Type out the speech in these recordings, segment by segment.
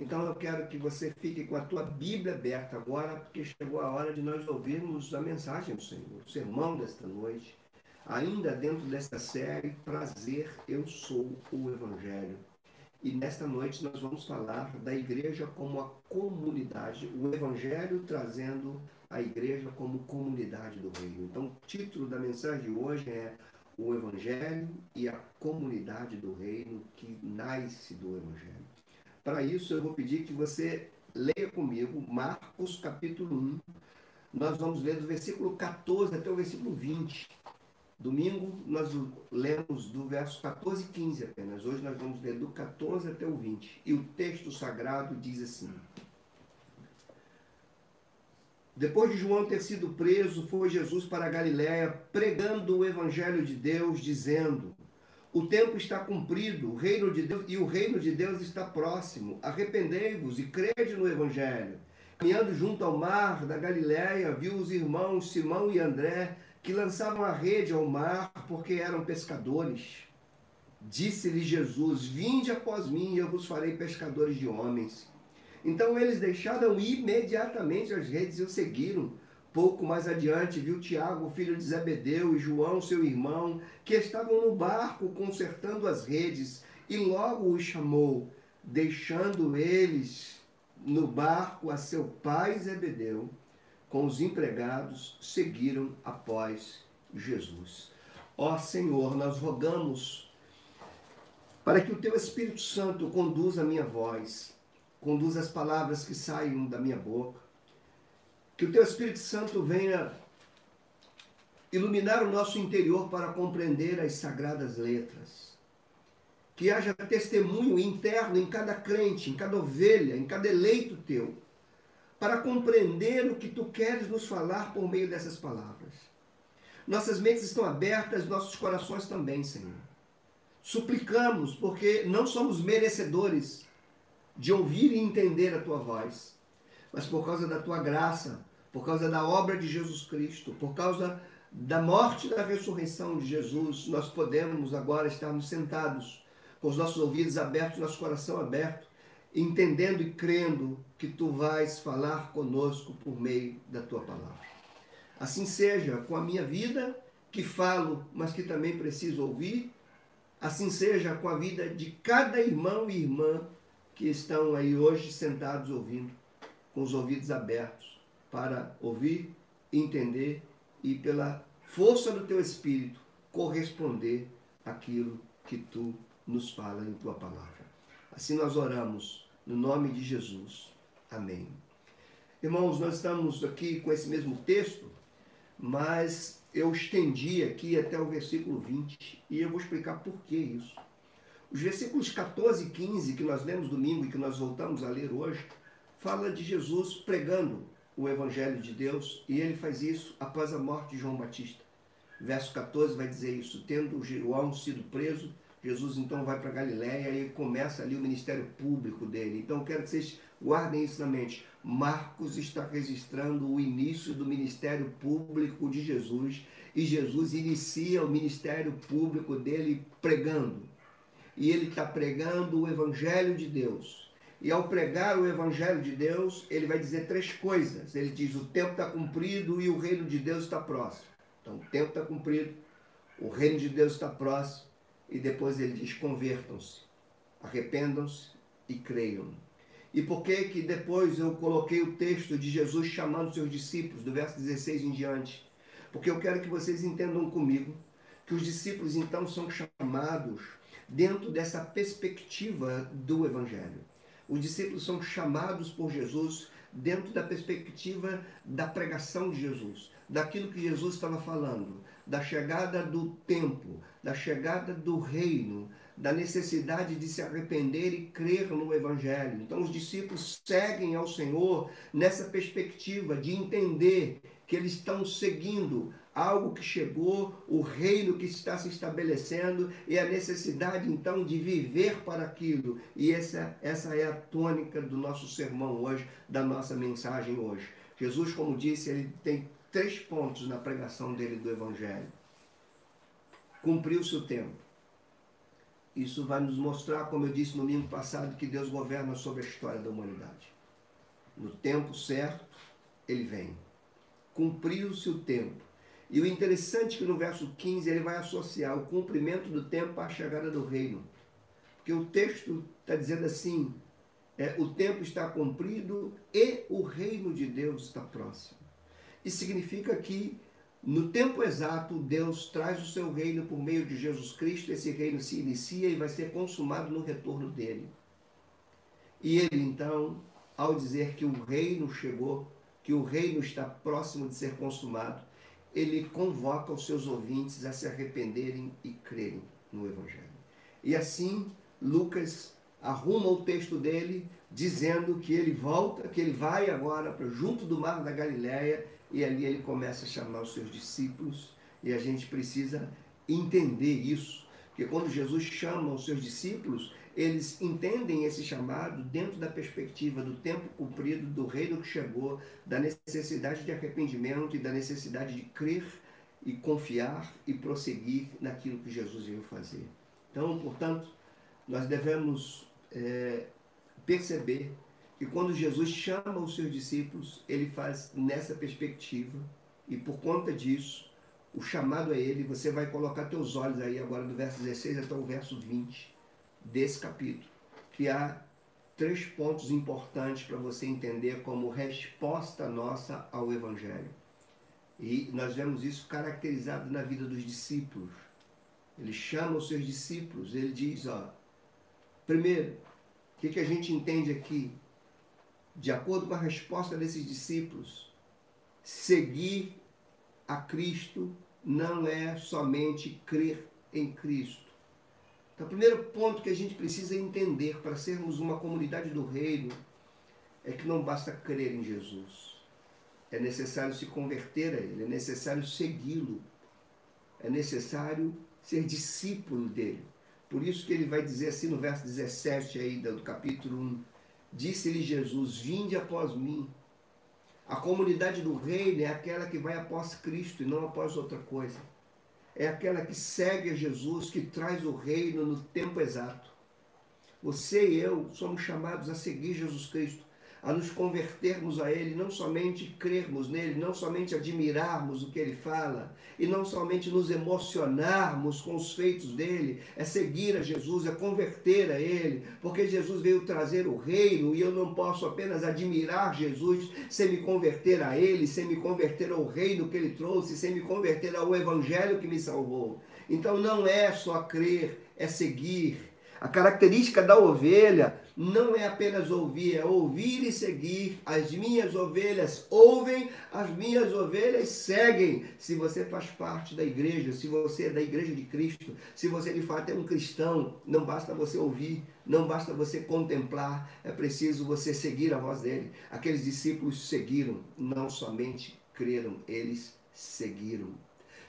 Então eu quero que você fique com a tua Bíblia aberta agora, porque chegou a hora de nós ouvirmos a mensagem do Senhor, o sermão desta noite, ainda dentro desta série Prazer, eu sou o Evangelho. E nesta noite nós vamos falar da igreja como a comunidade, o Evangelho trazendo a igreja como comunidade do reino. Então, o título da mensagem de hoje é O Evangelho e a comunidade do reino que nasce do Evangelho. Para isso, eu vou pedir que você leia comigo Marcos capítulo 1. Nós vamos ler do versículo 14 até o versículo 20. Domingo nós lemos do verso 14 e 15 apenas. Hoje nós vamos ler do 14 até o 20. E o texto sagrado diz assim: Depois de João ter sido preso, foi Jesus para Galiléia pregando o evangelho de Deus, dizendo: O tempo está cumprido, o reino de Deus e o reino de Deus está próximo. Arrependei-vos e crede no evangelho. Caminhando junto ao mar da Galiléia, viu os irmãos Simão e André que lançavam a rede ao mar porque eram pescadores. Disse-lhe Jesus: Vinde após mim, e eu vos farei pescadores de homens. Então eles deixaram imediatamente as redes e o seguiram. Pouco mais adiante, viu Tiago, filho de Zebedeu, e João, seu irmão, que estavam no barco consertando as redes, e logo os chamou, deixando eles no barco a seu pai Zebedeu, com os empregados, seguiram após Jesus. Ó Senhor, nós rogamos para que o teu Espírito Santo conduza a minha voz conduz as palavras que saem da minha boca. Que o teu Espírito Santo venha iluminar o nosso interior para compreender as sagradas letras. Que haja testemunho interno em cada crente, em cada ovelha, em cada eleito teu, para compreender o que tu queres nos falar por meio dessas palavras. Nossas mentes estão abertas, nossos corações também, Senhor. Suplicamos, porque não somos merecedores de ouvir e entender a tua voz, mas por causa da tua graça, por causa da obra de Jesus Cristo, por causa da morte e da ressurreição de Jesus, nós podemos agora estarmos sentados com os nossos ouvidos abertos, nosso coração aberto, entendendo e crendo que tu vais falar conosco por meio da tua palavra. Assim seja com a minha vida, que falo, mas que também preciso ouvir, assim seja com a vida de cada irmão e irmã que estão aí hoje sentados ouvindo, com os ouvidos abertos, para ouvir, entender e, pela força do teu espírito, corresponder àquilo que tu nos fala em tua palavra. Assim nós oramos, no nome de Jesus. Amém. Irmãos, nós estamos aqui com esse mesmo texto, mas eu estendi aqui até o versículo 20 e eu vou explicar por que isso. Os versículos 14 e 15 que nós lemos domingo e que nós voltamos a ler hoje, fala de Jesus pregando o Evangelho de Deus e ele faz isso após a morte de João Batista. Verso 14 vai dizer isso: tendo João sido preso, Jesus então vai para Galiléia e começa ali o ministério público dele. Então quero que vocês guardem isso na mente. Marcos está registrando o início do ministério público de Jesus e Jesus inicia o ministério público dele pregando e ele está pregando o Evangelho de Deus. E ao pregar o Evangelho de Deus, ele vai dizer três coisas. Ele diz: o tempo está cumprido e o reino de Deus está próximo. Então, o tempo está cumprido, o reino de Deus está próximo. E depois ele diz: convertam-se, arrependam-se e creiam. E por que que depois eu coloquei o texto de Jesus chamando seus discípulos, do verso 16 em diante? Porque eu quero que vocês entendam comigo que os discípulos então são chamados dentro dessa perspectiva do Evangelho. Os discípulos são chamados por Jesus dentro da perspectiva da pregação de Jesus, daquilo que Jesus estava falando, da chegada do tempo, da chegada do reino, da necessidade de se arrepender e crer no Evangelho. Então, os discípulos seguem ao Senhor nessa perspectiva de entender que eles estão seguindo algo que chegou, o reino que está se estabelecendo e a necessidade então de viver para aquilo. E essa, essa é a tônica do nosso sermão hoje, da nossa mensagem hoje. Jesus, como disse, ele tem três pontos na pregação dele do Evangelho. Cumpriu-se o tempo. Isso vai nos mostrar, como eu disse no domingo passado, que Deus governa sobre a história da humanidade. No tempo certo, ele vem. Cumpriu-se o tempo. E o interessante é que no verso 15 ele vai associar o cumprimento do tempo à chegada do reino. Porque o texto está dizendo assim: é, o tempo está cumprido e o reino de Deus está próximo. Isso significa que no tempo exato, Deus traz o seu reino por meio de Jesus Cristo, esse reino se inicia e vai ser consumado no retorno dele. E ele então, ao dizer que o reino chegou, que o reino está próximo de ser consumado, ele convoca os seus ouvintes a se arrependerem e crerem no Evangelho. E assim, Lucas arruma o texto dele, dizendo que ele volta, que ele vai agora para junto do mar da Galiléia e ali ele começa a chamar os seus discípulos, e a gente precisa entender isso, porque quando Jesus chama os seus discípulos, eles entendem esse chamado dentro da perspectiva do tempo cumprido, do reino que chegou, da necessidade de arrependimento e da necessidade de crer e confiar e prosseguir naquilo que Jesus veio fazer. Então, portanto, nós devemos é, perceber que quando Jesus chama os seus discípulos, ele faz nessa perspectiva, e por conta disso, o chamado a ele, você vai colocar teus olhos aí agora do verso 16 até o verso 20 desse capítulo, que há três pontos importantes para você entender como resposta nossa ao Evangelho. E nós vemos isso caracterizado na vida dos discípulos. Ele chama os seus discípulos, ele diz, ó, primeiro, o que, que a gente entende aqui? De acordo com a resposta desses discípulos, seguir a Cristo não é somente crer em Cristo. Então, o primeiro ponto que a gente precisa entender para sermos uma comunidade do reino é que não basta crer em Jesus. É necessário se converter a Ele, é necessário segui-lo, é necessário ser discípulo dele. Por isso que ele vai dizer assim no verso 17 aí do capítulo 1, Disse-lhe Jesus: Vinde após mim. A comunidade do reino é aquela que vai após Cristo e não após outra coisa. É aquela que segue a Jesus, que traz o reino no tempo exato. Você e eu somos chamados a seguir Jesus Cristo a nos convertermos a Ele, não somente crermos nele, não somente admirarmos o que Ele fala, e não somente nos emocionarmos com os feitos dele, é seguir a Jesus, é converter a Ele, porque Jesus veio trazer o reino e eu não posso apenas admirar Jesus sem me converter a Ele, sem me converter ao reino que Ele trouxe, sem me converter ao Evangelho que me salvou. Então não é só crer, é seguir a característica da ovelha não é apenas ouvir, é ouvir e seguir. As minhas ovelhas ouvem, as minhas ovelhas seguem. Se você faz parte da igreja, se você é da igreja de Cristo, se você de fato é um cristão, não basta você ouvir, não basta você contemplar, é preciso você seguir a voz dele. Aqueles discípulos seguiram, não somente creram, eles seguiram.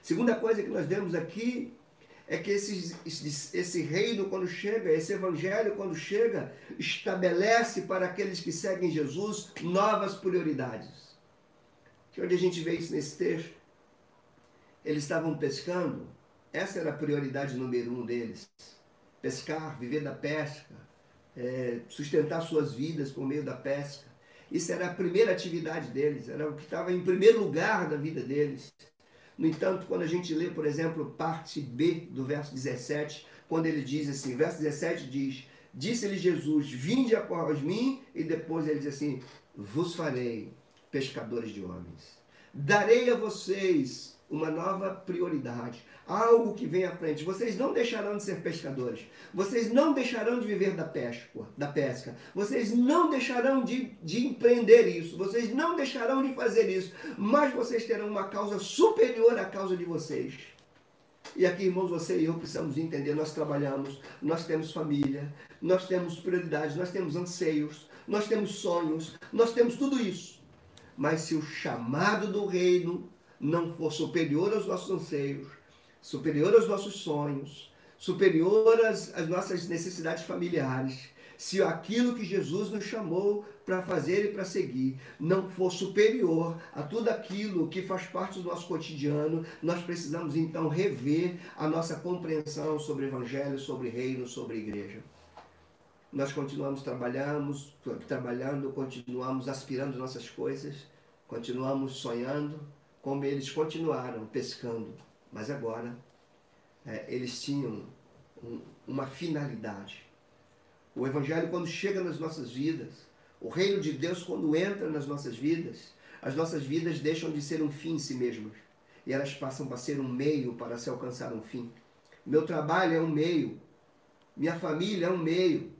Segunda coisa que nós vemos aqui é que esse, esse reino, quando chega, esse evangelho, quando chega, estabelece para aqueles que seguem Jesus novas prioridades. Que onde a gente vê isso nesse texto? Eles estavam pescando, essa era a prioridade número um deles: pescar, viver da pesca, é, sustentar suas vidas por meio da pesca. Isso era a primeira atividade deles, era o que estava em primeiro lugar da vida deles. No entanto, quando a gente lê, por exemplo, parte B do verso 17, quando ele diz assim, verso 17 diz: Disse-lhe Jesus: Vinde após mim, e depois ele diz assim: Vos farei pescadores de homens. Darei a vocês uma nova prioridade, algo que vem à frente. Vocês não deixarão de ser pescadores. Vocês não deixarão de viver da pesca, da pesca. Vocês não deixarão de, de empreender isso. Vocês não deixarão de fazer isso. Mas vocês terão uma causa superior à causa de vocês. E aqui, irmãos, você e eu precisamos entender: nós trabalhamos, nós temos família, nós temos prioridades, nós temos anseios, nós temos sonhos, nós temos tudo isso. Mas se o chamado do reino não for superior aos nossos anseios, superior aos nossos sonhos, superior às, às nossas necessidades familiares, se aquilo que Jesus nos chamou para fazer e para seguir não for superior a tudo aquilo que faz parte do nosso cotidiano, nós precisamos então rever a nossa compreensão sobre Evangelho, sobre reino, sobre igreja. Nós continuamos trabalhamos, trabalhando, continuamos aspirando nossas coisas, continuamos sonhando, como eles continuaram pescando, mas agora é, eles tinham um, uma finalidade o Evangelho, quando chega nas nossas vidas, o reino de Deus, quando entra nas nossas vidas, as nossas vidas deixam de ser um fim em si mesmas e elas passam a ser um meio para se alcançar um fim. Meu trabalho é um meio, minha família é um meio.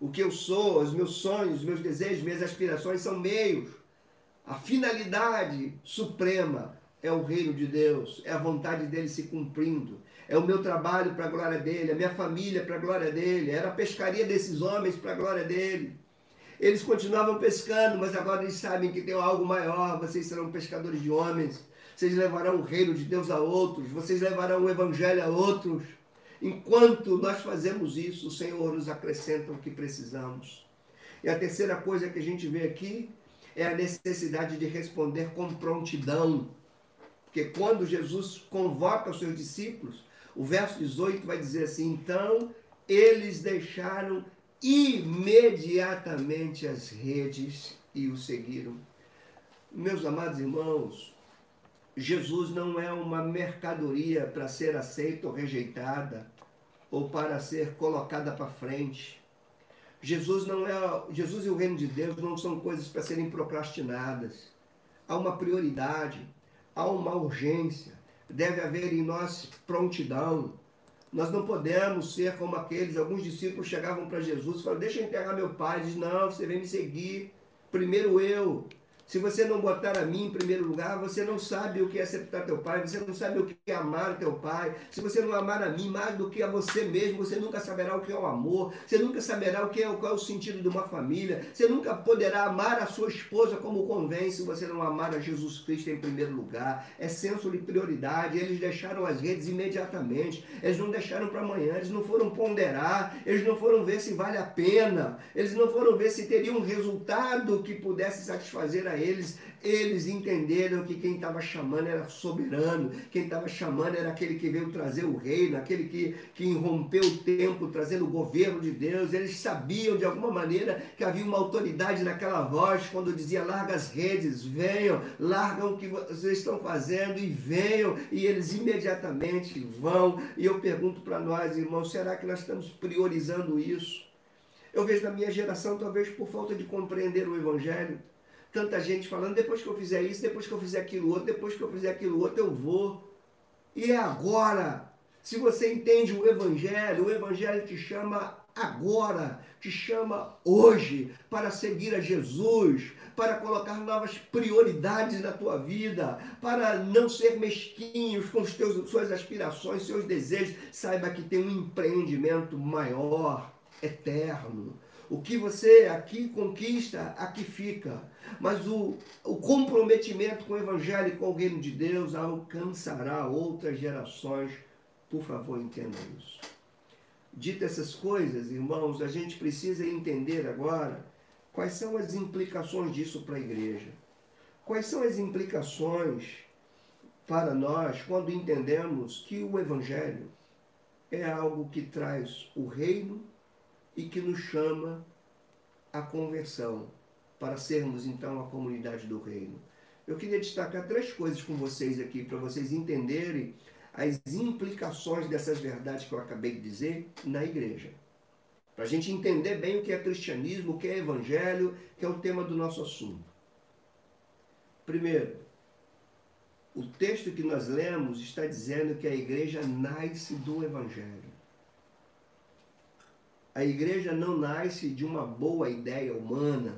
O que eu sou, os meus sonhos, os meus desejos, minhas aspirações são meios. A finalidade suprema é o reino de Deus, é a vontade dele se cumprindo, é o meu trabalho para a glória dele, a minha família para a glória dele, era a pescaria desses homens para a glória dele. Eles continuavam pescando, mas agora eles sabem que tem algo maior, vocês serão pescadores de homens, vocês levarão o reino de Deus a outros, vocês levarão o evangelho a outros. Enquanto nós fazemos isso, o Senhor nos acrescenta o que precisamos. E a terceira coisa que a gente vê aqui é a necessidade de responder com prontidão. Porque quando Jesus convoca os seus discípulos, o verso 18 vai dizer assim: então eles deixaram imediatamente as redes e o seguiram. Meus amados irmãos, Jesus não é uma mercadoria para ser aceita ou rejeitada ou para ser colocada para frente. Jesus não é, Jesus e o reino de Deus não são coisas para serem procrastinadas. Há uma prioridade, há uma urgência deve haver em nós prontidão. Nós não podemos ser como aqueles, alguns discípulos chegavam para Jesus e falaram, deixa eu enterrar meu pai. Ele diz, não, você vem me seguir. Primeiro eu. Se você não botar a mim em primeiro lugar, você não sabe o que é sepultar teu pai, você não sabe o que é amar teu pai. Se você não amar a mim mais do que a você mesmo, você nunca saberá o que é o amor, você nunca saberá o que é, qual é o sentido de uma família, você nunca poderá amar a sua esposa como convém se você não amar a Jesus Cristo em primeiro lugar. É senso de prioridade. Eles deixaram as redes imediatamente, eles não deixaram para amanhã, eles não foram ponderar, eles não foram ver se vale a pena, eles não foram ver se teria um resultado que pudesse satisfazer a eles, eles entenderam que quem estava chamando era soberano, quem estava chamando era aquele que veio trazer o reino, aquele que, que irrompeu o tempo, trazendo o governo de Deus. Eles sabiam de alguma maneira que havia uma autoridade naquela voz quando dizia: larga as redes, venham, largam o que vocês estão fazendo e venham. E eles imediatamente vão. E eu pergunto para nós, irmãos, será que nós estamos priorizando isso? Eu vejo na minha geração, talvez por falta de compreender o Evangelho, tanta gente falando, depois que eu fizer isso, depois que eu fizer aquilo outro, depois que eu fizer aquilo outro, eu vou. E é agora. Se você entende o Evangelho, o Evangelho te chama agora, te chama hoje para seguir a Jesus, para colocar novas prioridades na tua vida, para não ser mesquinhos com os teus, suas aspirações, seus desejos. Saiba que tem um empreendimento maior, eterno. O que você aqui conquista, aqui fica. Mas o, o comprometimento com o Evangelho e com o reino de Deus alcançará outras gerações. Por favor, entenda isso. Dito essas coisas, irmãos, a gente precisa entender agora quais são as implicações disso para a igreja. Quais são as implicações para nós quando entendemos que o Evangelho é algo que traz o reino e que nos chama à conversão para sermos então a comunidade do reino. Eu queria destacar três coisas com vocês aqui para vocês entenderem as implicações dessas verdades que eu acabei de dizer na igreja. Para a gente entender bem o que é cristianismo, o que é evangelho, que é o tema do nosso assunto. Primeiro, o texto que nós lemos está dizendo que a igreja nasce do evangelho. A igreja não nasce de uma boa ideia humana,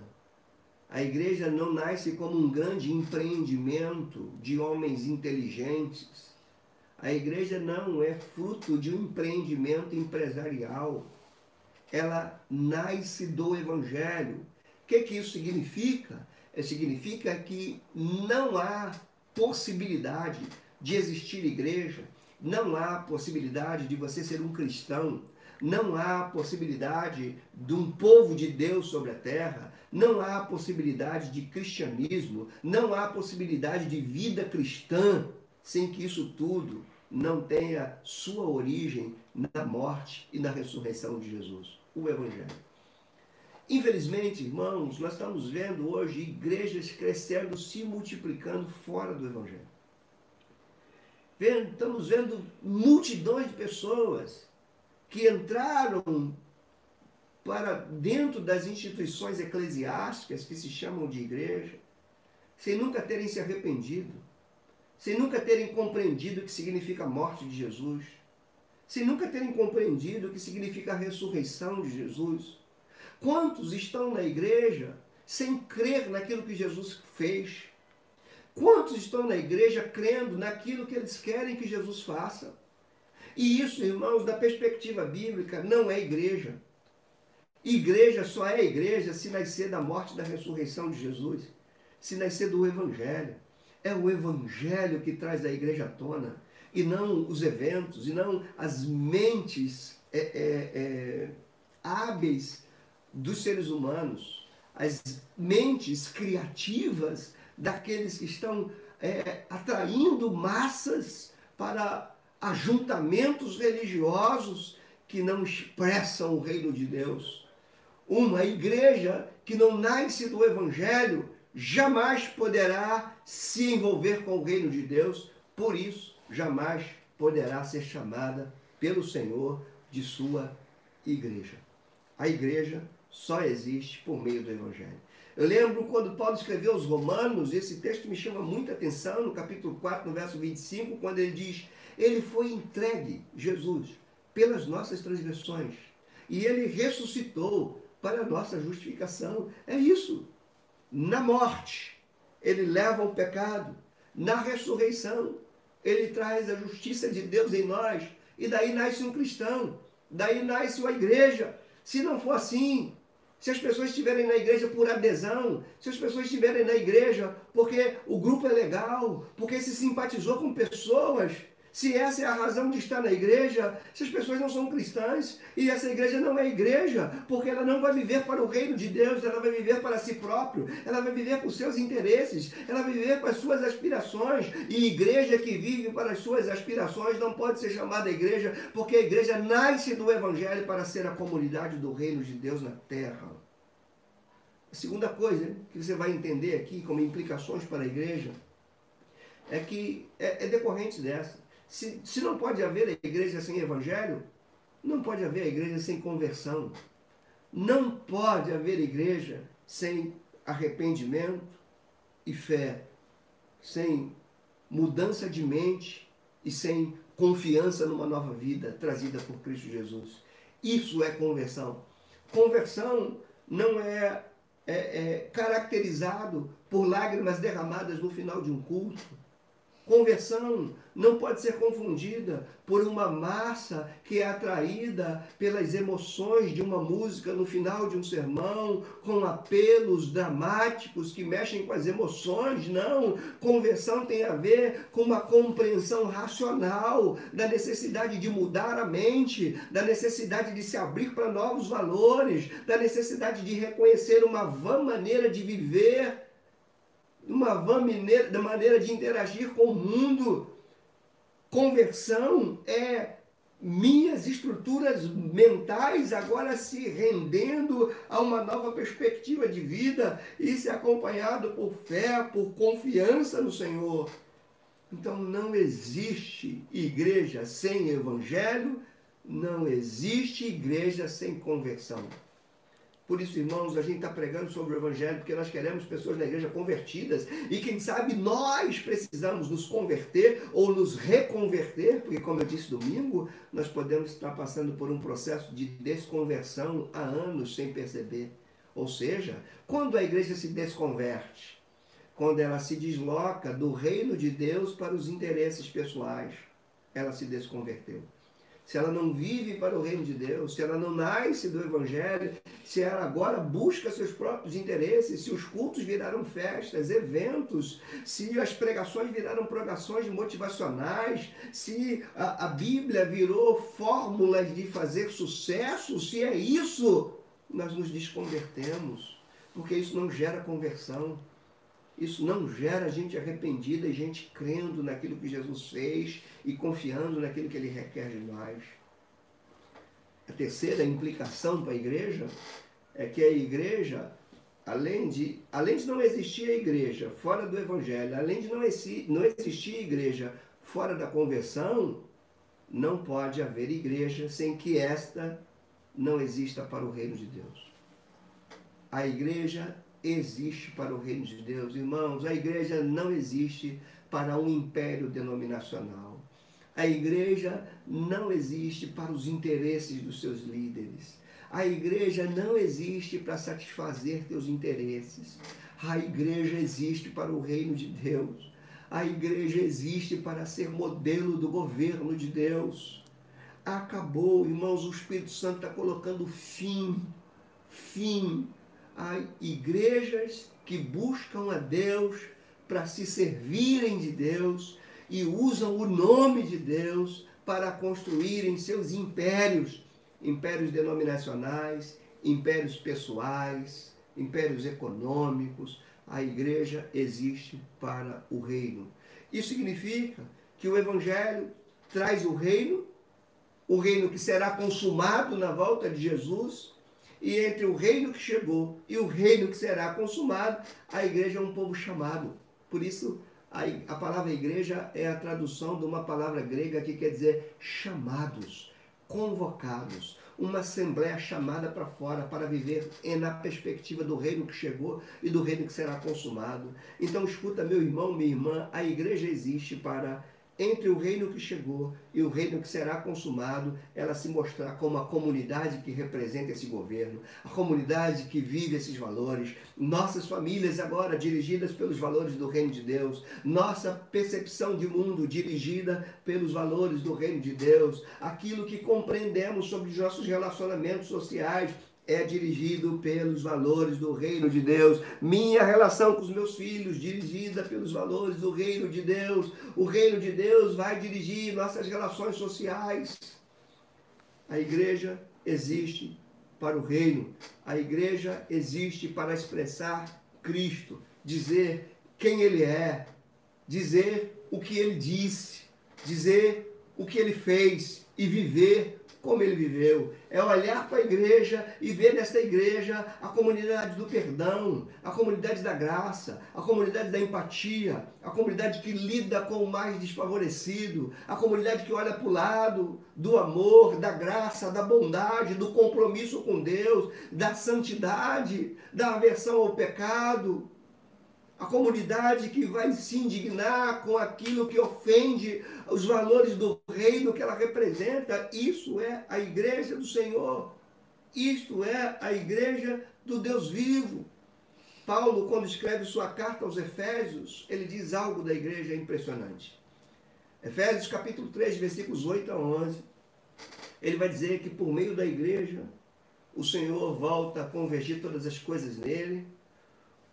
a igreja não nasce como um grande empreendimento de homens inteligentes. A igreja não é fruto de um empreendimento empresarial. Ela nasce do evangelho. O que, que isso significa? É, significa que não há possibilidade de existir igreja, não há possibilidade de você ser um cristão, não há possibilidade de um povo de Deus sobre a terra, não há possibilidade de cristianismo, não há possibilidade de vida cristã sem que isso tudo não tenha sua origem na morte e na ressurreição de Jesus, o Evangelho. Infelizmente, irmãos, nós estamos vendo hoje igrejas crescendo, se multiplicando fora do Evangelho. Estamos vendo multidões de pessoas que entraram para dentro das instituições eclesiásticas que se chamam de igreja, sem nunca terem se arrependido, sem nunca terem compreendido o que significa a morte de Jesus, sem nunca terem compreendido o que significa a ressurreição de Jesus. Quantos estão na igreja sem crer naquilo que Jesus fez? Quantos estão na igreja crendo naquilo que eles querem que Jesus faça? E isso, irmãos, da perspectiva bíblica, não é igreja. Igreja só é igreja se nascer da morte e da ressurreição de Jesus, se nascer do Evangelho. É o Evangelho que traz a igreja à tona, e não os eventos, e não as mentes é, é, é, hábeis dos seres humanos, as mentes criativas daqueles que estão é, atraindo massas para ajuntamentos religiosos que não expressam o reino de Deus. Uma igreja que não nasce do Evangelho jamais poderá se envolver com o reino de Deus, por isso jamais poderá ser chamada pelo Senhor de sua igreja. A igreja só existe por meio do Evangelho. Eu lembro quando Paulo escreveu aos Romanos, esse texto me chama muita atenção, no capítulo 4, no verso 25, quando ele diz: Ele foi entregue, Jesus, pelas nossas transgressões, e ele ressuscitou para a nossa justificação. É isso. Na morte, ele leva o pecado, na ressurreição, ele traz a justiça de Deus em nós, e daí nasce um cristão, daí nasce uma igreja. Se não for assim, se as pessoas estiverem na igreja por adesão, se as pessoas estiverem na igreja porque o grupo é legal, porque se simpatizou com pessoas, se essa é a razão de estar na igreja, se as pessoas não são cristãs e essa igreja não é igreja, porque ela não vai viver para o reino de Deus, ela vai viver para si próprio, ela vai viver para os seus interesses, ela vai viver para as suas aspirações. E igreja que vive para as suas aspirações não pode ser chamada igreja, porque a igreja nasce do evangelho para ser a comunidade do reino de Deus na terra. A segunda coisa que você vai entender aqui como implicações para a igreja é que é, é decorrente dessa. Se, se não pode haver a igreja sem evangelho, não pode haver a igreja sem conversão. Não pode haver igreja sem arrependimento e fé, sem mudança de mente e sem confiança numa nova vida trazida por Cristo Jesus. Isso é conversão. Conversão não é, é, é caracterizado por lágrimas derramadas no final de um culto Conversão não pode ser confundida por uma massa que é atraída pelas emoções de uma música no final de um sermão, com apelos dramáticos que mexem com as emoções. Não. Conversão tem a ver com uma compreensão racional da necessidade de mudar a mente, da necessidade de se abrir para novos valores, da necessidade de reconhecer uma vã maneira de viver uma vã maneira, maneira de interagir com o mundo. Conversão é minhas estruturas mentais agora se rendendo a uma nova perspectiva de vida. Isso é acompanhado por fé, por confiança no Senhor. Então não existe igreja sem evangelho, não existe igreja sem conversão. Por isso, irmãos, a gente está pregando sobre o Evangelho porque nós queremos pessoas na igreja convertidas e, quem sabe, nós precisamos nos converter ou nos reconverter, porque, como eu disse domingo, nós podemos estar passando por um processo de desconversão há anos sem perceber. Ou seja, quando a igreja se desconverte, quando ela se desloca do reino de Deus para os interesses pessoais, ela se desconverteu. Se ela não vive para o reino de Deus, se ela não nasce do Evangelho, se ela agora busca seus próprios interesses, se os cultos viraram festas, eventos, se as pregações viraram pregações motivacionais, se a, a Bíblia virou fórmulas de fazer sucesso, se é isso, nós nos desconvertemos, porque isso não gera conversão. Isso não gera gente arrependida e gente crendo naquilo que Jesus fez e confiando naquilo que ele requer de nós. A terceira implicação para a igreja é que a igreja, além de, além de não existir a igreja fora do evangelho, além de não, não existir a igreja fora da conversão, não pode haver igreja sem que esta não exista para o reino de Deus. A igreja existe para o reino de Deus. Irmãos, a igreja não existe para um império denominacional. A igreja não existe para os interesses dos seus líderes. A igreja não existe para satisfazer teus interesses. A igreja existe para o reino de Deus. A igreja existe para ser modelo do governo de Deus. Acabou, irmãos, o Espírito Santo está colocando fim, fim a igrejas que buscam a Deus para se servirem de Deus e usam o nome de Deus para construírem seus impérios, impérios denominacionais, impérios pessoais, impérios econômicos. A igreja existe para o reino. Isso significa que o evangelho traz o reino, o reino que será consumado na volta de Jesus, e entre o reino que chegou e o reino que será consumado, a igreja é um povo chamado. Por isso, a, a palavra igreja é a tradução de uma palavra grega que quer dizer chamados, convocados. Uma assembleia chamada para fora para viver na perspectiva do reino que chegou e do reino que será consumado. Então, escuta, meu irmão, minha irmã, a igreja existe para entre o reino que chegou e o reino que será consumado, ela se mostrar como a comunidade que representa esse governo, a comunidade que vive esses valores, nossas famílias agora dirigidas pelos valores do reino de Deus, nossa percepção de mundo dirigida pelos valores do reino de Deus, aquilo que compreendemos sobre os nossos relacionamentos sociais, é dirigido pelos valores do reino de Deus. Minha relação com os meus filhos, dirigida pelos valores do reino de Deus. O reino de Deus vai dirigir nossas relações sociais. A igreja existe para o reino. A igreja existe para expressar Cristo, dizer quem ele é, dizer o que ele disse, dizer o que ele fez e viver como ele viveu. É olhar para a igreja e ver nesta igreja a comunidade do perdão, a comunidade da graça, a comunidade da empatia, a comunidade que lida com o mais desfavorecido, a comunidade que olha para o lado do amor, da graça, da bondade, do compromisso com Deus, da santidade, da aversão ao pecado a comunidade que vai se indignar com aquilo que ofende os valores do reino que ela representa. Isso é a igreja do Senhor. Isto é a igreja do Deus vivo. Paulo, quando escreve sua carta aos Efésios, ele diz algo da igreja impressionante. Efésios capítulo 3, versículos 8 a 11. Ele vai dizer que por meio da igreja, o Senhor volta a convergir todas as coisas nele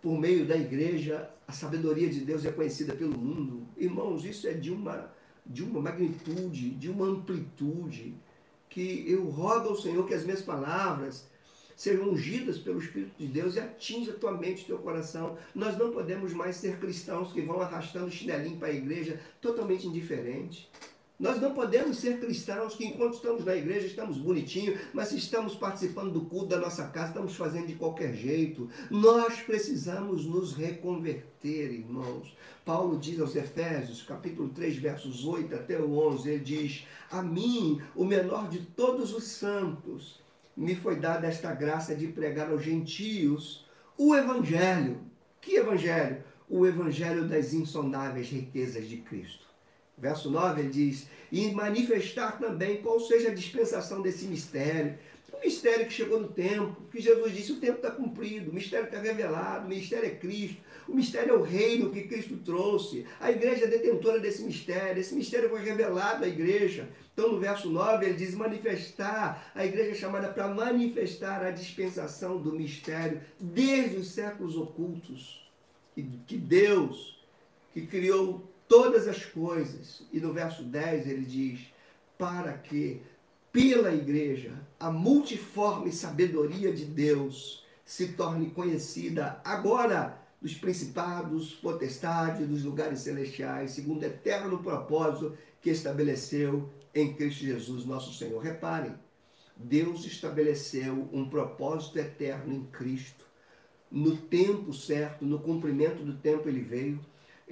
por meio da igreja, a sabedoria de Deus é conhecida pelo mundo. Irmãos, isso é de uma, de uma magnitude, de uma amplitude, que eu rogo ao Senhor que as minhas palavras sejam ungidas pelo Espírito de Deus e atinja a tua mente, teu coração. Nós não podemos mais ser cristãos que vão arrastando chinelinho para a igreja totalmente indiferente. Nós não podemos ser cristãos que, enquanto estamos na igreja, estamos bonitinhos, mas estamos participando do culto da nossa casa, estamos fazendo de qualquer jeito. Nós precisamos nos reconverter, irmãos. Paulo diz aos Efésios, capítulo 3, versos 8 até o 11, ele diz: A mim, o menor de todos os santos, me foi dada esta graça de pregar aos gentios o evangelho. Que evangelho? O evangelho das insondáveis riquezas de Cristo Verso 9 ele diz: E manifestar também qual seja a dispensação desse mistério. mistério que chegou no tempo, que Jesus disse: o tempo está cumprido, o mistério está revelado, o mistério é Cristo, o mistério é o reino que Cristo trouxe. A igreja é detentora desse mistério, esse mistério foi revelado à igreja. Então, no verso 9, ele diz: manifestar. A igreja é chamada para manifestar a dispensação do mistério desde os séculos ocultos. Que Deus, que criou todas as coisas, e no verso 10 ele diz: para que pela igreja a multiforme sabedoria de Deus se torne conhecida agora dos principados, potestades, dos lugares celestiais, segundo o eterno propósito que estabeleceu em Cristo Jesus, nosso Senhor. Reparem, Deus estabeleceu um propósito eterno em Cristo. No tempo certo, no cumprimento do tempo, ele veio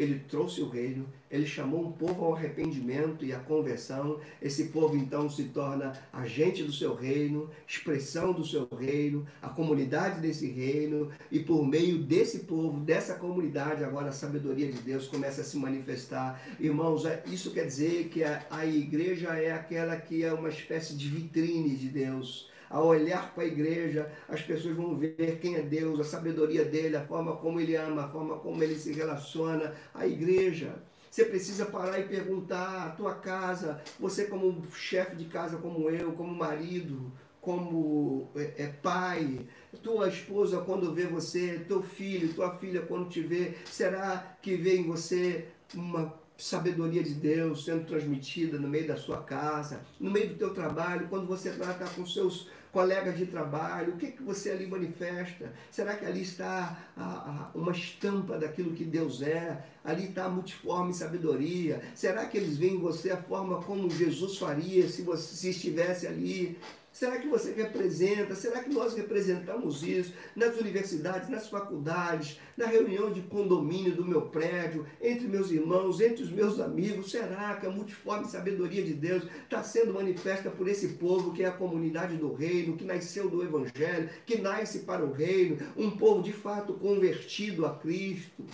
ele trouxe o reino, ele chamou um povo ao arrependimento e à conversão. Esse povo então se torna agente do seu reino, expressão do seu reino, a comunidade desse reino, e por meio desse povo, dessa comunidade, agora a sabedoria de Deus começa a se manifestar. Irmãos, é, isso quer dizer que a, a igreja é aquela que é uma espécie de vitrine de Deus ao olhar para a igreja, as pessoas vão ver quem é Deus, a sabedoria dele, a forma como ele ama, a forma como ele se relaciona. A igreja. Você precisa parar e perguntar a tua casa, você como chefe de casa como eu, como marido, como é, é, pai, tua esposa quando vê você, teu filho, tua filha quando te vê, será que vê em você uma sabedoria de Deus sendo transmitida no meio da sua casa, no meio do teu trabalho, quando você está com seus colegas de trabalho, o que, que você ali manifesta? Será que ali está a, a, uma estampa daquilo que Deus é? Ali está a multiforme sabedoria? Será que eles veem em você a forma como Jesus faria se você se estivesse ali? Será que você representa? Será que nós representamos isso nas universidades, nas faculdades, na reunião de condomínio do meu prédio, entre meus irmãos, entre os meus amigos? Será que a multiforme sabedoria de Deus está sendo manifesta por esse povo que é a comunidade do reino, que nasceu do Evangelho, que nasce para o reino, um povo de fato convertido a Cristo?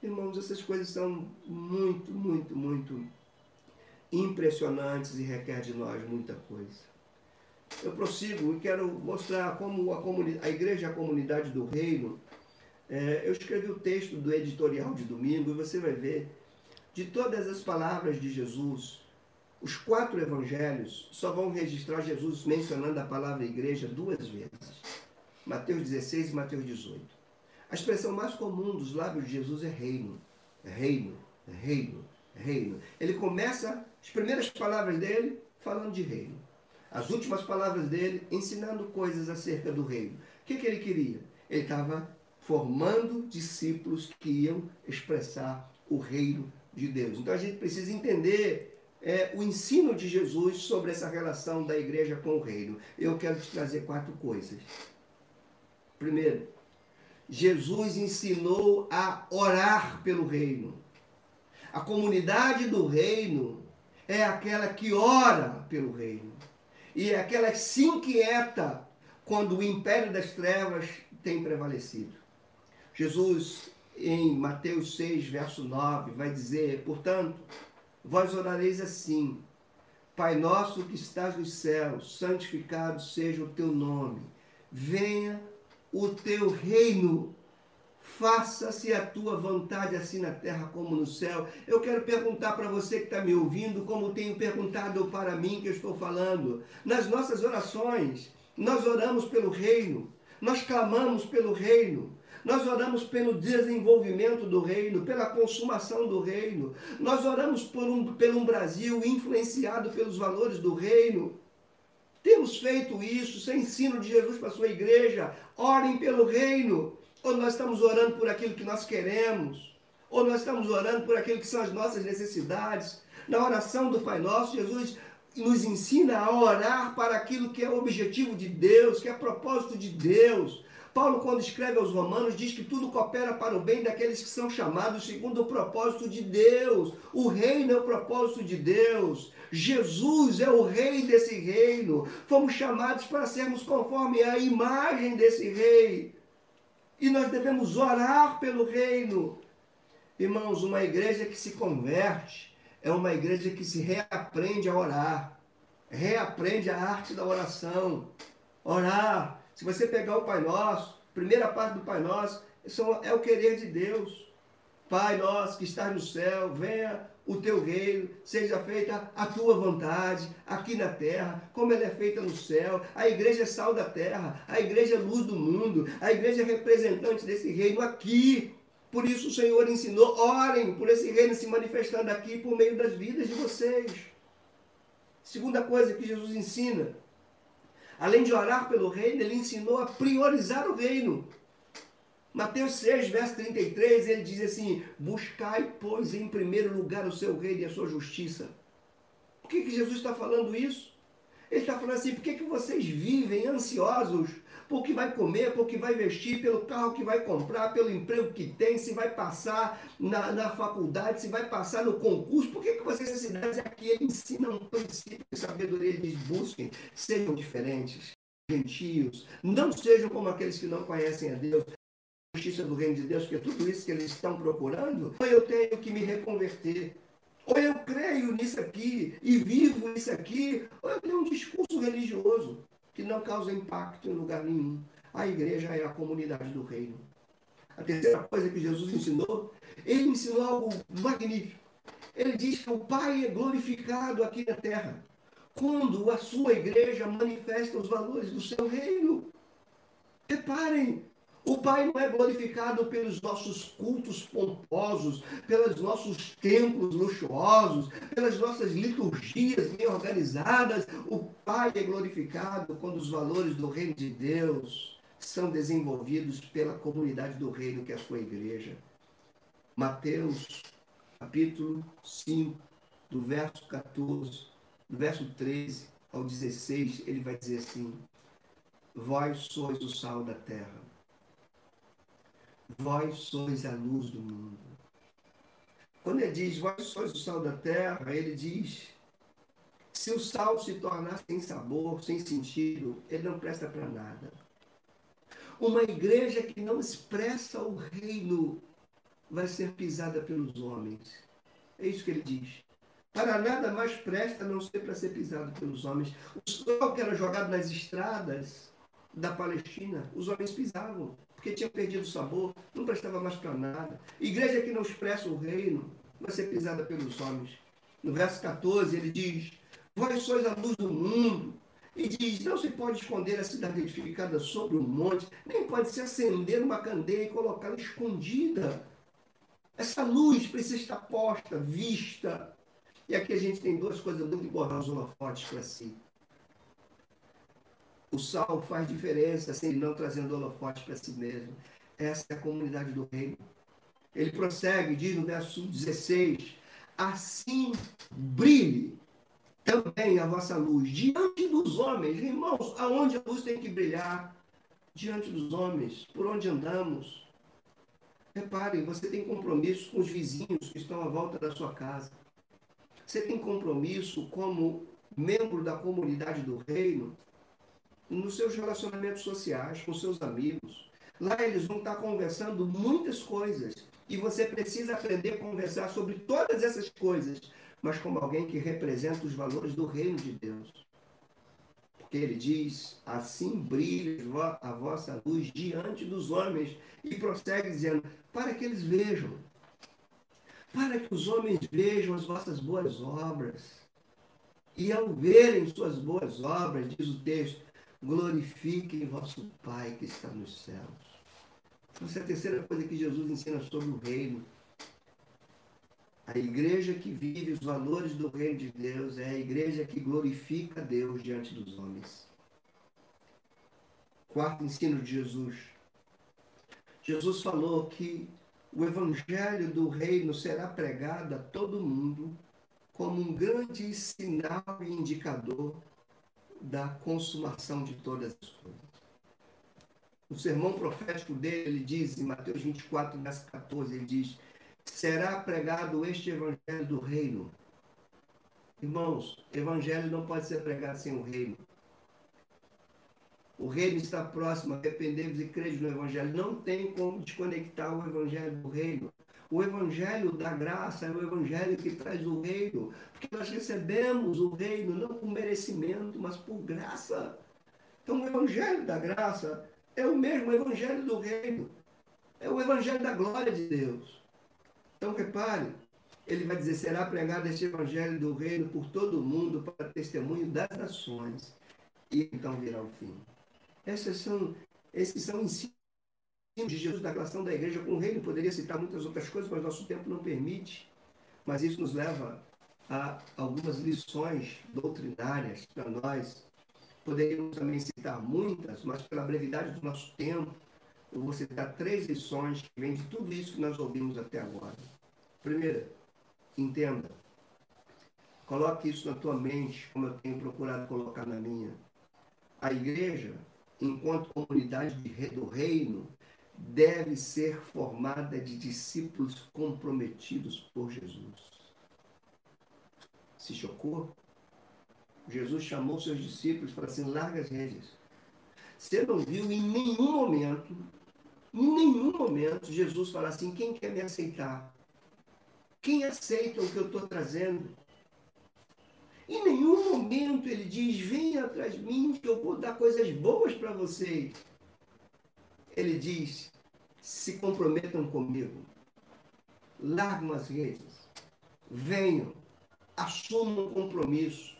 Irmãos, essas coisas são muito, muito, muito impressionantes e requer de nós muita coisa eu prossigo e quero mostrar como a, a igreja a comunidade do reino. É, eu escrevi o texto do editorial de domingo e você vai ver, de todas as palavras de Jesus, os quatro evangelhos só vão registrar Jesus mencionando a palavra igreja duas vezes. Mateus 16 e Mateus 18. A expressão mais comum dos lábios de Jesus é reino. É reino, é reino, é reino. Ele começa as primeiras palavras dele falando de reino as últimas palavras dele, ensinando coisas acerca do reino. O que, que ele queria? Ele estava formando discípulos que iam expressar o reino de Deus. Então a gente precisa entender é, o ensino de Jesus sobre essa relação da igreja com o reino. Eu quero te trazer quatro coisas. Primeiro, Jesus ensinou a orar pelo reino. A comunidade do reino é aquela que ora pelo reino e aquela que se inquieta quando o império das trevas tem prevalecido. Jesus, em Mateus 6, verso 9, vai dizer: Portanto, vós orareis assim: Pai nosso que estás nos céus, santificado seja o teu nome, venha o teu reino faça-se a tua vontade, assim na terra como no céu. Eu quero perguntar para você que está me ouvindo, como tenho perguntado para mim que eu estou falando. Nas nossas orações, nós oramos pelo reino, nós clamamos pelo reino. Nós oramos pelo desenvolvimento do reino, pela consumação do reino. Nós oramos por um, pelo um Brasil influenciado pelos valores do reino. Temos feito isso, sem ensino de Jesus para a sua igreja. Orem pelo reino ou nós estamos orando por aquilo que nós queremos, ou nós estamos orando por aquilo que são as nossas necessidades. Na oração do Pai Nosso, Jesus nos ensina a orar para aquilo que é o objetivo de Deus, que é propósito de Deus. Paulo, quando escreve aos Romanos, diz que tudo coopera para o bem daqueles que são chamados segundo o propósito de Deus. O reino é o propósito de Deus. Jesus é o rei desse reino. Fomos chamados para sermos conforme a imagem desse rei. E nós devemos orar pelo reino. Irmãos, uma igreja que se converte é uma igreja que se reaprende a orar, reaprende a arte da oração. orar. Se você pegar o Pai Nosso, primeira parte do Pai Nosso, é o querer de Deus. Pai nosso que estás no céu, venha o teu reino, seja feita a tua vontade, aqui na terra, como ela é feita no céu. A igreja é sal da terra, a igreja é luz do mundo, a igreja é representante desse reino aqui. Por isso o Senhor ensinou, orem por esse reino se manifestando aqui por meio das vidas de vocês. Segunda coisa que Jesus ensina, além de orar pelo reino, ele ensinou a priorizar o reino. Mateus 6, verso 33, ele diz assim: Buscai, pois, em primeiro lugar o seu reino e a sua justiça. Por que, que Jesus está falando isso? Ele está falando assim: por que, que vocês vivem ansiosos por que vai comer, por que vai vestir, pelo carro que vai comprar, pelo emprego que tem, se vai passar na, na faculdade, se vai passar no concurso? Por que, que vocês necessitam aqui? Ele ensina um princípio de sabedoria, ele diz: busquem, sejam diferentes, gentios, não sejam como aqueles que não conhecem a Deus, justiça do reino de Deus, porque tudo isso que eles estão procurando, ou eu tenho que me reconverter, ou eu creio nisso aqui e vivo isso aqui, ou eu tenho um discurso religioso que não causa impacto em lugar nenhum. A igreja é a comunidade do reino. A terceira coisa que Jesus ensinou, ele ensinou algo magnífico. Ele diz que o Pai é glorificado aqui na terra quando a sua igreja manifesta os valores do seu reino. Reparem, o Pai não é glorificado pelos nossos cultos pomposos, pelos nossos templos luxuosos, pelas nossas liturgias bem organizadas. O Pai é glorificado quando os valores do reino de Deus são desenvolvidos pela comunidade do reino, que é a sua igreja. Mateus, capítulo 5, do verso 14, do verso 13 ao 16, ele vai dizer assim: Vós sois o sal da terra. Vós sois a luz do mundo. Quando ele diz, vós sois o sal da terra, ele diz, se o sal se tornar sem sabor, sem sentido, ele não presta para nada. Uma igreja que não expressa o reino vai ser pisada pelos homens. É isso que ele diz. Para nada mais presta a não ser para ser pisado pelos homens. O sol que era jogado nas estradas da Palestina, os homens pisavam porque tinha perdido o sabor, não prestava mais para nada. Igreja que não expressa o reino vai ser pisada pelos homens. No verso 14 ele diz: Vós sois a luz do mundo. E diz: Não se pode esconder a cidade edificada sobre um monte, nem pode se acender uma candeia e colocá-la escondida. Essa luz precisa estar posta, vista. E aqui a gente tem duas coisas muito importantes, holofotes para si. O sal faz diferença ele não trazendo holofote para si mesmo. Essa é a comunidade do reino. Ele prossegue, diz no verso 16: Assim brilhe também a vossa luz diante dos homens. Irmãos, aonde a luz tem que brilhar? Diante dos homens, por onde andamos. Reparem, você tem compromisso com os vizinhos que estão à volta da sua casa. Você tem compromisso como membro da comunidade do reino nos seus relacionamentos sociais, com seus amigos. Lá eles vão estar conversando muitas coisas. E você precisa aprender a conversar sobre todas essas coisas, mas como alguém que representa os valores do reino de Deus. Porque ele diz: assim brilha a vossa luz diante dos homens. E prossegue dizendo: para que eles vejam. Para que os homens vejam as vossas boas obras. E ao verem suas boas obras, diz o texto, glorifiquem vosso Pai que está nos céus. Essa é a terceira coisa que Jesus ensina sobre o reino. A igreja que vive os valores do reino de Deus é a igreja que glorifica Deus diante dos homens. Quarto ensino de Jesus. Jesus falou que o evangelho do reino será pregado a todo mundo como um grande sinal e indicador da consumação de todas as coisas. No sermão profético dele, ele diz, em Mateus 24, verso 14, ele diz: Será pregado este evangelho do reino. Irmãos, evangelho não pode ser pregado sem o reino. O reino está próximo, arrependei-vos e crede no evangelho. Não tem como desconectar o evangelho do reino. O evangelho da graça é o evangelho que traz o reino, porque nós recebemos o reino não por merecimento, mas por graça. Então, o evangelho da graça é o mesmo evangelho do reino. É o evangelho da glória de Deus. Então, repare, ele vai dizer: será pregado este evangelho do reino por todo o mundo para testemunho das nações. E então virá o fim. Essas são, esses são ensinos de Jesus da relação da igreja com o reino. Poderia citar muitas outras coisas, mas nosso tempo não permite. Mas isso nos leva a algumas lições doutrinárias para nós. Poderíamos também citar muitas, mas pela brevidade do nosso tempo, eu vou citar três lições que vêm de tudo isso que nós ouvimos até agora. Primeira, entenda. Coloque isso na tua mente, como eu tenho procurado colocar na minha. A igreja, enquanto comunidade do reino, deve ser formada de discípulos comprometidos por Jesus. Se chocou? Jesus chamou seus discípulos para assim: larga as redes. Você não viu em nenhum momento, em nenhum momento, Jesus falar assim: quem quer me aceitar? Quem aceita o que eu estou trazendo? Em nenhum momento ele diz: venha atrás de mim que eu vou dar coisas boas para vocês. Ele diz: se comprometam comigo, largam as redes, venham, assumam um compromisso.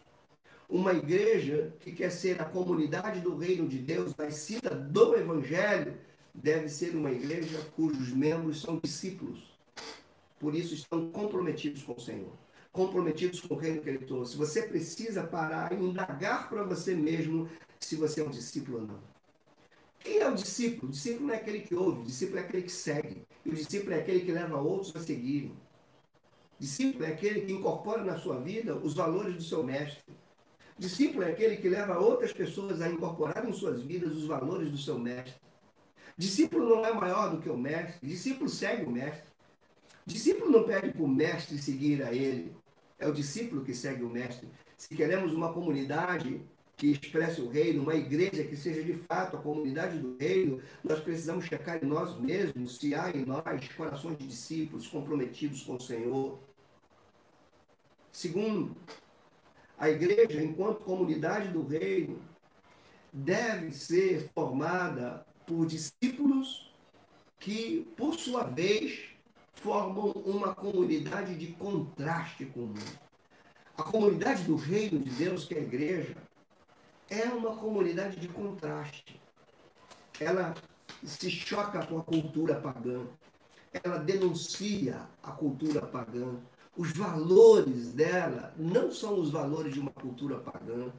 Uma igreja que quer ser a comunidade do reino de Deus, nascida do Evangelho, deve ser uma igreja cujos membros são discípulos. Por isso estão comprometidos com o Senhor, comprometidos com o reino que ele trouxe. Você precisa parar e indagar para você mesmo se você é um discípulo ou não. Quem é o discípulo? O discípulo não é aquele que ouve, o discípulo é aquele que segue. E o discípulo é aquele que leva outros a seguirem. Discípulo é aquele que incorpora na sua vida os valores do seu mestre. Discípulo é aquele que leva outras pessoas a incorporar em suas vidas os valores do seu mestre. Discípulo não é maior do que o mestre, discípulo segue o mestre. Discípulo não pede para o mestre seguir a ele, é o discípulo que segue o mestre. Se queremos uma comunidade que expresse o reino, uma igreja que seja de fato a comunidade do reino, nós precisamos checar em nós mesmos se há em nós corações de discípulos comprometidos com o Senhor. Segundo, a igreja, enquanto comunidade do reino, deve ser formada por discípulos que, por sua vez, formam uma comunidade de contraste com o mundo. A comunidade do reino de Deus, que é a igreja, é uma comunidade de contraste. Ela se choca com a cultura pagã. Ela denuncia a cultura pagã. Os valores dela não são os valores de uma cultura pagã.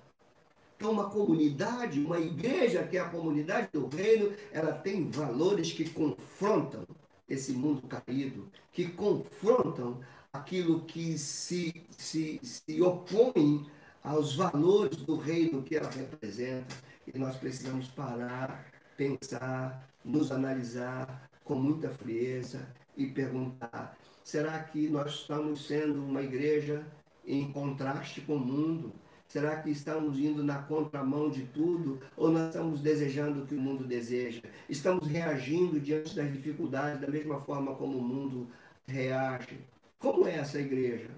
Então, uma comunidade, uma igreja que é a comunidade do reino, ela tem valores que confrontam esse mundo caído, que confrontam aquilo que se, se, se opõe aos valores do reino que ela representa. E nós precisamos parar, pensar, nos analisar com muita frieza e perguntar: será que nós estamos sendo uma igreja em contraste com o mundo? Será que estamos indo na contramão de tudo ou nós estamos desejando o que o mundo deseja? Estamos reagindo diante das dificuldades da mesma forma como o mundo reage? Como é essa igreja?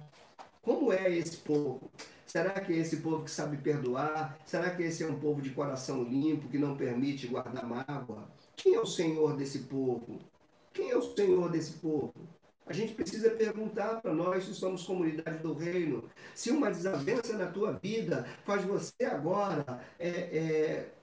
Como é esse povo? Será que esse povo que sabe perdoar? Será que esse é um povo de coração limpo, que não permite guardar mágoa? Quem é o Senhor desse povo? Quem é o Senhor desse povo? A gente precisa perguntar para nós se somos comunidade do reino. Se uma desavença na tua vida faz você agora, é, é,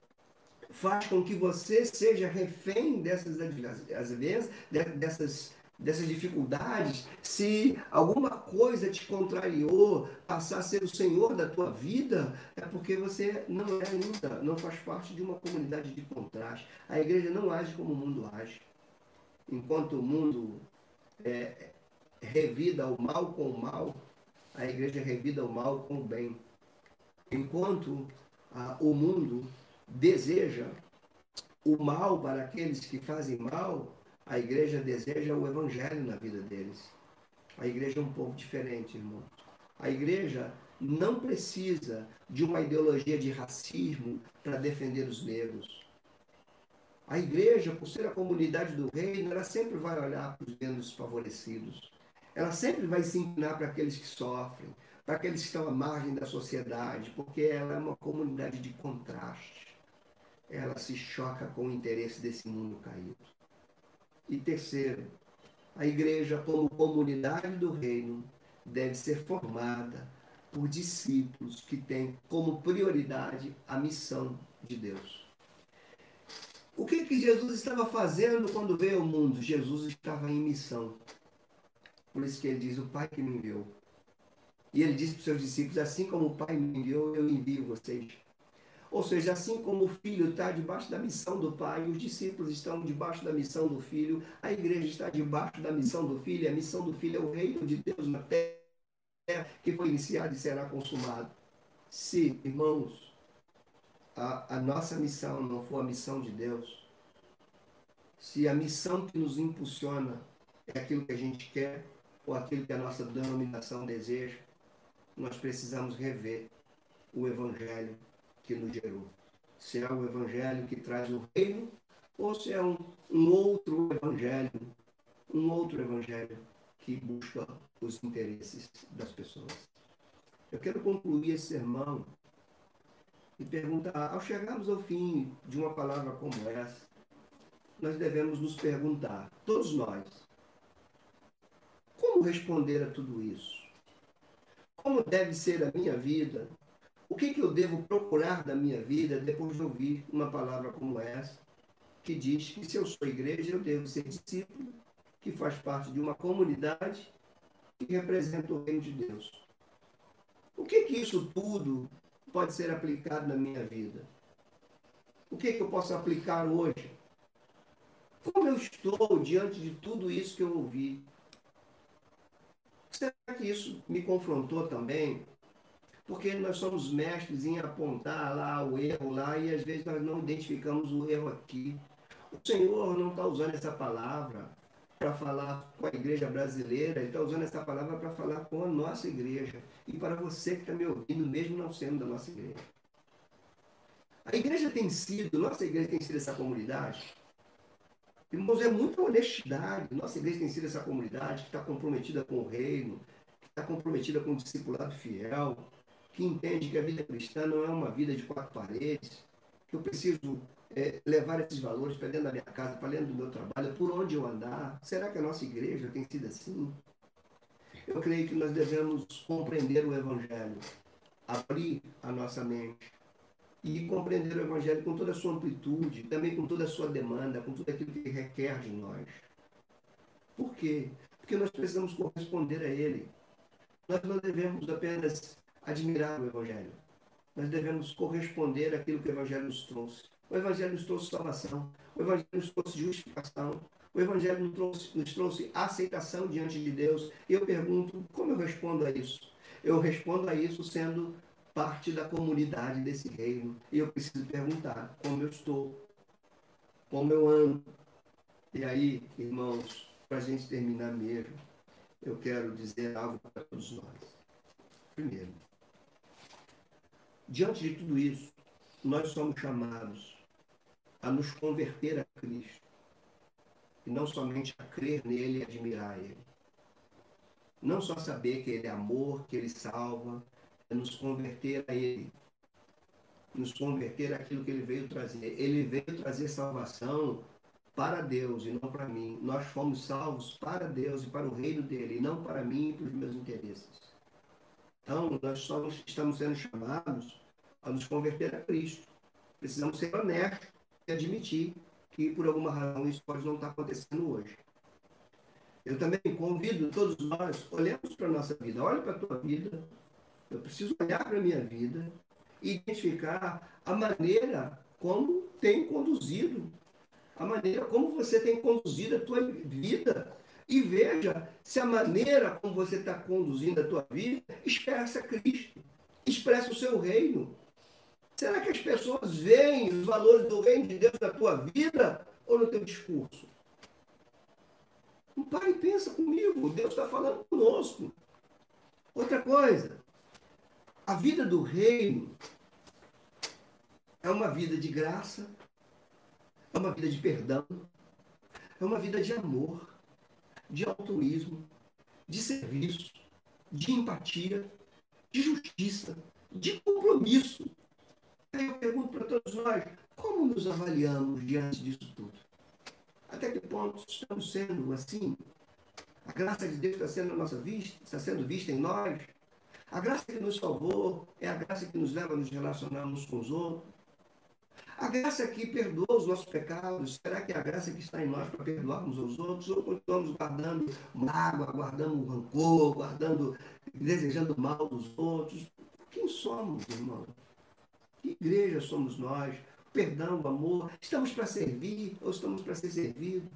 faz com que você seja refém dessas desavenças, dessas dessas dificuldades, se alguma coisa te contrariou, passar a ser o Senhor da tua vida, é porque você não é ainda, não faz parte de uma comunidade de contraste. A igreja não age como o mundo age. Enquanto o mundo é, revida o mal com o mal, a igreja revida o mal com o bem. Enquanto ah, o mundo deseja o mal para aqueles que fazem mal, a igreja deseja o evangelho na vida deles. A igreja é um povo diferente, irmãos. A igreja não precisa de uma ideologia de racismo para defender os negros. A igreja, por ser a comunidade do reino, ela sempre vai olhar para os menos favorecidos. Ela sempre vai se inclinar para aqueles que sofrem, para aqueles que estão à margem da sociedade, porque ela é uma comunidade de contraste. ela se choca com o interesse desse mundo caído. E terceiro, a igreja, como comunidade do reino, deve ser formada por discípulos que têm como prioridade a missão de Deus. O que, que Jesus estava fazendo quando veio ao mundo? Jesus estava em missão. Por isso que ele diz: O Pai que me enviou. E ele disse para os seus discípulos: Assim como o Pai me enviou, eu envio vocês. Ou seja, assim como o filho está debaixo da missão do pai, os discípulos estão debaixo da missão do filho, a igreja está debaixo da missão do filho, a missão do filho é o reino de Deus na terra que foi iniciado e será consumado. Se, irmãos, a, a nossa missão não for a missão de Deus, se a missão que nos impulsiona é aquilo que a gente quer, ou aquilo que a nossa denominação deseja, nós precisamos rever o Evangelho que nos gerou. Se é o Evangelho que traz o reino, ou se é um, um outro Evangelho, um outro Evangelho que busca os interesses das pessoas. Eu quero concluir esse sermão e perguntar, ao chegarmos ao fim de uma palavra como essa, nós devemos nos perguntar, todos nós, como responder a tudo isso? Como deve ser a minha vida o que, que eu devo procurar da minha vida depois de ouvir uma palavra como essa, que diz que se eu sou igreja, eu devo ser discípulo, que faz parte de uma comunidade que representa o reino de Deus. O que, que isso tudo pode ser aplicado na minha vida? O que, que eu posso aplicar hoje? Como eu estou diante de tudo isso que eu ouvi? Será que isso me confrontou também porque nós somos mestres em apontar lá o erro lá e às vezes nós não identificamos o erro aqui. O Senhor não está usando essa palavra para falar com a igreja brasileira, Ele está usando essa palavra para falar com a nossa igreja e para você que está me ouvindo, mesmo não sendo da nossa igreja. A igreja tem sido, nossa igreja tem sido essa comunidade. Irmãos, é muita honestidade. Nossa igreja tem sido essa comunidade que está comprometida com o reino, que está comprometida com o discipulado fiel, que entende que a vida cristã não é uma vida de quatro paredes, que eu preciso é, levar esses valores para dentro da minha casa, para dentro do meu trabalho, por onde eu andar. Será que a nossa igreja tem sido assim? Eu creio que nós devemos compreender o Evangelho, abrir a nossa mente e compreender o Evangelho com toda a sua amplitude, também com toda a sua demanda, com tudo aquilo que requer de nós. Por quê? Porque nós precisamos corresponder a ele. Nós não devemos apenas admirar o Evangelho. Nós devemos corresponder àquilo que o Evangelho nos trouxe. O Evangelho nos trouxe salvação, o Evangelho nos trouxe justificação, o Evangelho nos trouxe, nos trouxe aceitação diante de Deus. E eu pergunto, como eu respondo a isso? Eu respondo a isso sendo parte da comunidade desse reino. E eu preciso perguntar como eu estou, como eu ando. E aí, irmãos, para a gente terminar mesmo, eu quero dizer algo para todos nós. Primeiro, Diante de tudo isso, nós somos chamados a nos converter a Cristo. E não somente a crer nele e admirar ele. Não só saber que ele é amor, que ele salva, é nos converter a ele. Nos converter àquilo que ele veio trazer. Ele veio trazer salvação para Deus e não para mim. Nós fomos salvos para Deus e para o reino dele, e não para mim e para os meus interesses. Então, nós só estamos sendo chamados a nos converter a Cristo. Precisamos ser honestos e admitir que, por alguma razão, isso pode não estar acontecendo hoje. Eu também convido todos nós, olhemos para a nossa vida, olhe para a tua vida, eu preciso olhar para a minha vida e identificar a maneira como tem conduzido, a maneira como você tem conduzido a tua vida e veja se a maneira como você está conduzindo a tua vida expressa Cristo, expressa o seu reino. Será que as pessoas veem os valores do reino de Deus na tua vida ou no teu discurso? O pai pensa comigo, Deus está falando conosco. Outra coisa, a vida do reino é uma vida de graça, é uma vida de perdão, é uma vida de amor de altruísmo, de serviço, de empatia, de justiça, de compromisso. Aí eu pergunto para todos nós, como nos avaliamos diante disso tudo? Até que ponto estamos sendo assim? A graça de Deus está sendo nossa vista, está sendo vista em nós. A graça que nos salvou é a graça que nos leva a nos relacionar uns com os outros. A graça que perdoa os nossos pecados, será que é a graça que está em nós para perdoarmos os outros? Ou continuamos guardando mágoa, guardando rancor, guardando, desejando mal dos outros? Quem somos, irmão? Que igreja somos nós? Perdão, amor. Estamos para servir ou estamos para ser servidos?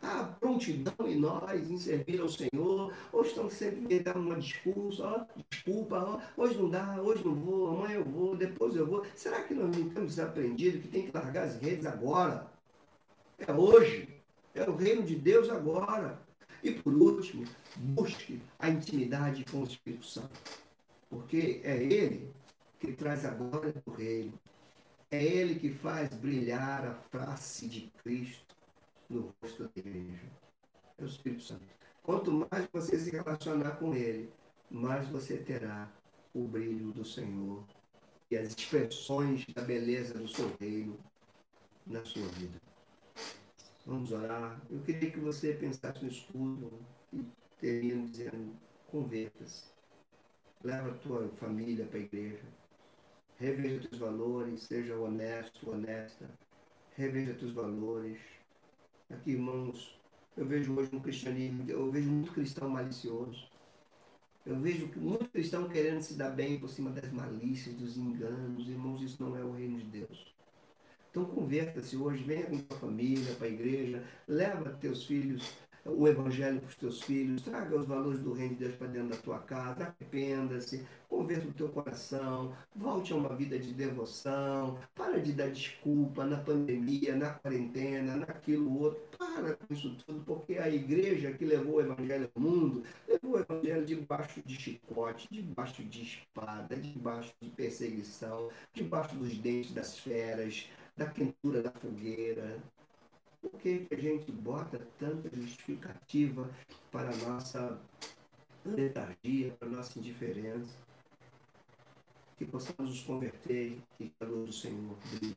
Há prontidão em nós em servir ao Senhor, ou estamos sempre dando uma desculpa, ó, desculpa, ó, hoje não dá, hoje não vou, amanhã eu vou, depois eu vou. Será que nós não temos aprendido que tem que largar as redes agora? É hoje, é o reino de Deus agora. E por último, busque a intimidade com o Espírito Santo, porque é Ele que traz a glória do reino, é Ele que faz brilhar a face de Cristo no rosto da igreja. É o Espírito Santo. Quanto mais você se relacionar com Ele, mais você terá o brilho do Senhor e as expressões da beleza do seu reino na sua vida. Vamos orar. Eu queria que você pensasse no escudo e termine dizendo: converta-se. Leva a tua família para a igreja. Reveja teus valores, seja honesto, honesta. Reveja teus valores Aqui, irmãos, eu vejo hoje no cristianismo, eu vejo muito cristão malicioso. Eu vejo muito cristão querendo se dar bem por cima das malícias, dos enganos. Irmãos, isso não é o reino de Deus. Então converta-se hoje, venha com sua família para a igreja, leva teus filhos o evangelho para os teus filhos, traga os valores do reino de Deus para dentro da tua casa, arrependa-se, converta o teu coração, volte a uma vida de devoção, para de dar desculpa na pandemia, na quarentena, naquilo outro, para com isso tudo, porque a igreja que levou o evangelho ao mundo, levou o evangelho debaixo de chicote, debaixo de espada, debaixo de perseguição, debaixo dos dentes das feras, da quentura da fogueira, por que, que a gente bota tanta justificativa para a nossa letargia, para a nossa indiferença? Que possamos nos converter e que a luz do Senhor brilhe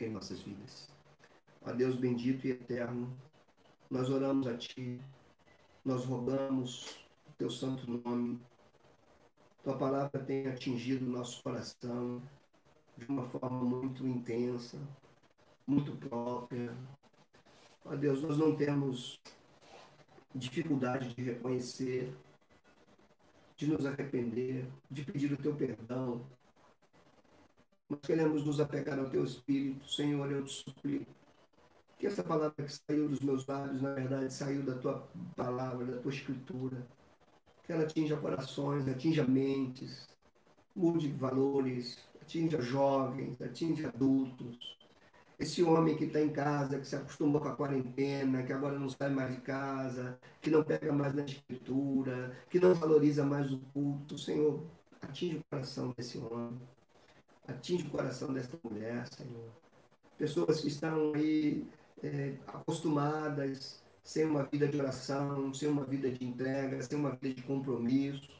em nossas vidas. Ó Deus bendito e eterno, nós oramos a Ti, nós rogamos o Teu santo nome. Tua palavra tem atingido o nosso coração de uma forma muito intensa, muito própria, Ó Deus, nós não temos dificuldade de reconhecer, de nos arrepender, de pedir o teu perdão. Nós queremos nos apegar ao teu Espírito. Senhor, eu te suplico que essa palavra que saiu dos meus lábios, na verdade, saiu da tua palavra, da tua escritura. Que ela atinja corações, atinja mentes, mude valores, atinja jovens, atinja adultos esse homem que está em casa, que se acostumou com a quarentena, que agora não sai mais de casa, que não pega mais na escritura, que não valoriza mais o culto, Senhor, atinge o coração desse homem, atinge o coração dessa mulher, Senhor. Pessoas que estão aí é, acostumadas, sem uma vida de oração, sem uma vida de entrega, sem uma vida de compromisso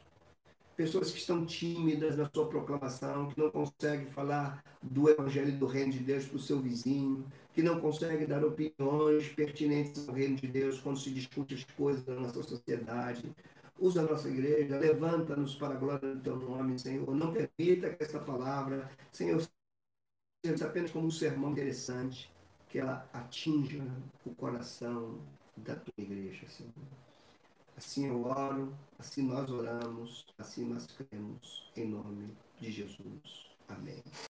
pessoas que estão tímidas na sua proclamação, que não conseguem falar do Evangelho do Reino de Deus para o seu vizinho, que não conseguem dar opiniões pertinentes ao Reino de Deus quando se discute as coisas da nossa sociedade. Usa a nossa igreja, levanta-nos para a glória do teu nome, Senhor. Não permita que essa palavra, Senhor, seja apenas como um sermão interessante, que ela atinja o coração da tua igreja, Senhor. Assim eu oro, assim nós oramos, assim nós cremos, em nome de Jesus. Amém.